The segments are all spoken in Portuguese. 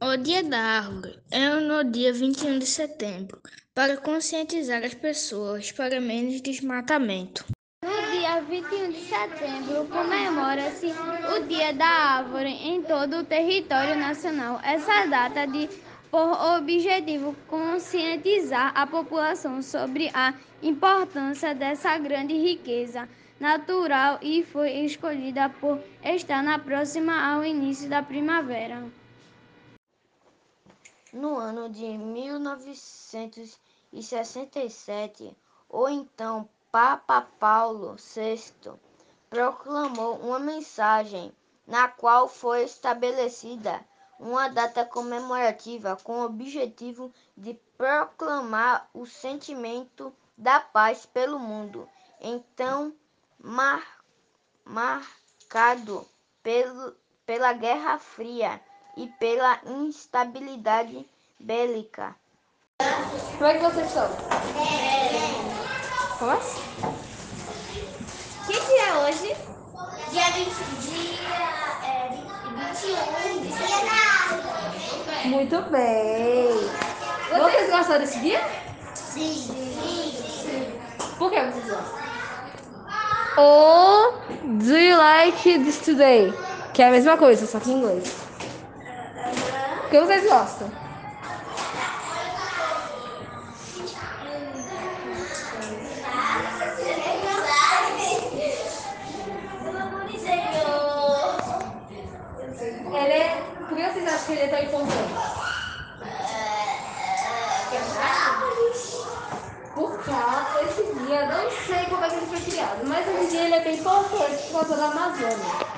O Dia da Árvore é no dia 21 de setembro, para conscientizar as pessoas para menos desmatamento. No dia 21 de setembro, comemora-se o Dia da Árvore em todo o território nacional. Essa data de por objetivo conscientizar a população sobre a importância dessa grande riqueza natural e foi escolhida por estar na próxima ao início da primavera. No ano de 1967, o então Papa Paulo VI proclamou uma mensagem na qual foi estabelecida uma data comemorativa com o objetivo de proclamar o sentimento da paz pelo mundo, então mar, marcado pelo, pela Guerra Fria e pela instabilidade bélica. Como é que vocês estão? Como é? Que dia é hoje? Dia 20, dia, é, 21, dia da árvore. Muito bem. Vocês gostam desse dia? Sim, sim. Por que vocês gostam? Ou do you like this today? Que é a mesma coisa, só que em inglês. Por que vocês gostam? Ele é... Por que vocês acham que ele é tão importante? Por causa desse dia, não sei como é que ele foi criado, mas esse dia ele é bem importante por causa da Amazônia.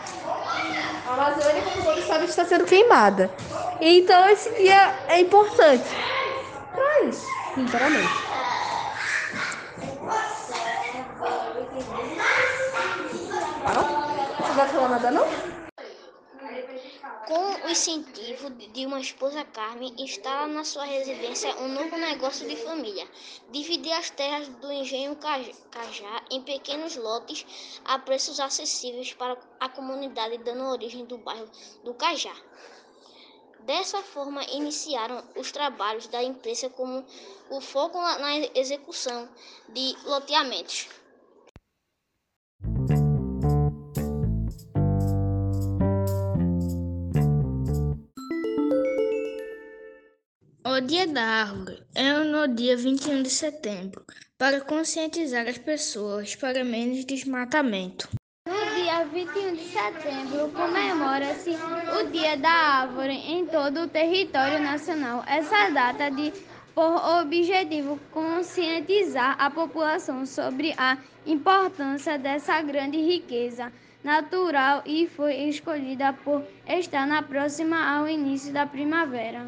A Amazônia, como todos sabem, está sendo queimada. Então esse dia é importante. Pra isso, sinceramente. Não? Não vai falar nada não? Com o incentivo de uma esposa Carmen, instala na sua residência um novo negócio de família. Dividir as terras do engenho Caj- Cajá em pequenos lotes a preços acessíveis para a comunidade, dando origem do bairro do Cajá. Dessa forma, iniciaram os trabalhos da empresa como o foco na na execução de loteamentos. O Dia da Árvore é no dia 21 de setembro, para conscientizar as pessoas para menos desmatamento. Dia 21 de setembro, comemora-se o Dia da Árvore em todo o território nacional. Essa data de por objetivo conscientizar a população sobre a importância dessa grande riqueza natural e foi escolhida por estar na próxima ao início da primavera.